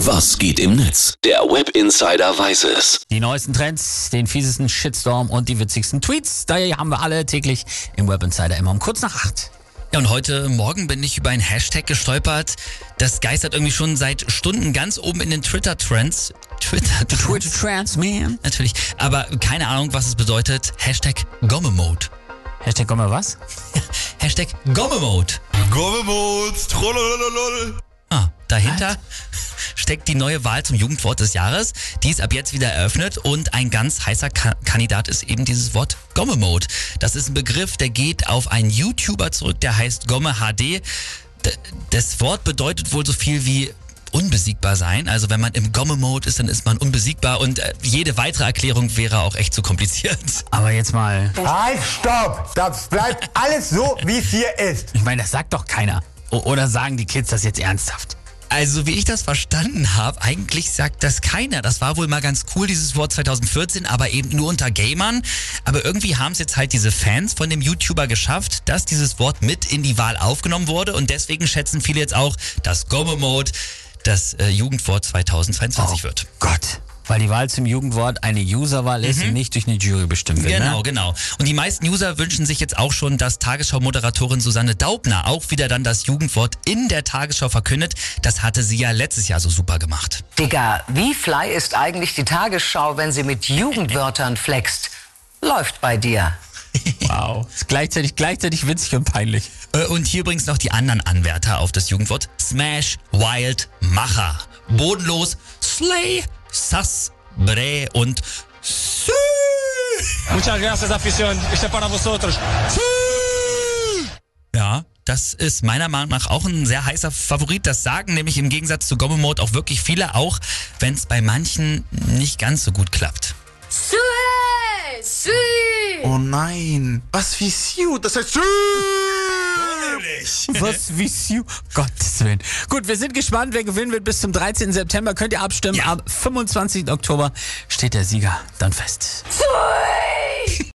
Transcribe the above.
Was geht im Netz? Der Web Insider weiß es. Die neuesten Trends, den fiesesten Shitstorm und die witzigsten Tweets, da haben wir alle täglich im Web Insider immer um kurz nach acht. Ja, und heute Morgen bin ich über ein Hashtag gestolpert. Das geistert irgendwie schon seit Stunden ganz oben in den Twitter-Trends. Twitter, Twitter Trends, man. Natürlich. Aber keine Ahnung, was es bedeutet. Hashtag Gomme-Mode. Hashtag Gomme was? Hashtag Gomme-Mode. Gommemod, trollolololol. Ah, dahinter steckt die neue Wahl zum Jugendwort des Jahres. Die ist ab jetzt wieder eröffnet und ein ganz heißer Ka Kandidat ist eben dieses Wort Gomme-Mode. Das ist ein Begriff, der geht auf einen YouTuber zurück, der heißt Gomme HD. D das Wort bedeutet wohl so viel wie unbesiegbar sein. Also wenn man im Gomme-Mode ist, dann ist man unbesiegbar und äh, jede weitere Erklärung wäre auch echt zu kompliziert. Aber jetzt mal, Halt, stopp! Das bleibt alles so, wie es hier ist. ich meine, das sagt doch keiner. O oder sagen die Kids das jetzt ernsthaft? Also wie ich das verstanden habe, eigentlich sagt das keiner. Das war wohl mal ganz cool, dieses Wort 2014, aber eben nur unter Gamern. Aber irgendwie haben es jetzt halt diese Fans von dem YouTuber geschafft, dass dieses Wort mit in die Wahl aufgenommen wurde. Und deswegen schätzen viele jetzt auch, dass Gomme-Mode das äh, Jugendwort 2022 wird. Gott. Weil die Wahl zum Jugendwort eine Userwahl ist und nicht durch eine Jury bestimmt wird. Genau, Ne? genau. Und die meisten User wünschen sich jetzt auch schon, dass Tagesschau-Moderatorin Susanne Daubner auch wieder dann das Jugendwort in der Tagesschau verkündet. Das hatte sie ja letztes Jahr so super gemacht. Digga, wie fly ist eigentlich die Tagesschau, wenn sie mit Jugendwörtern flext? Läuft bei dir. Wow. Ist gleichzeitig, gleichzeitig witzig und peinlich. Äh, Und hier übrigens noch die anderen Anwärter auf das Jugendwort. Smash, Wild, Macher. Bodenlos, Slay, Sass, Bre und Sü. Muchas gracias, afición. Este para vosotros. Ja, das ist meiner Meinung nach auch ein sehr heißer Favorit. Das sagen nämlich im Gegensatz zu Gomme Mode auch wirklich viele, auch wenn es bei manchen nicht ganz so gut klappt. Sui! Sui! Oh nein. Was wie Siu? Das heißt Was wie you? Gottes Willen. Gut, wir sind gespannt, wer gewinnen wird. Bis zum 13. September könnt ihr abstimmen. Ja. Am 25. Oktober steht der Sieger dann fest. Sui!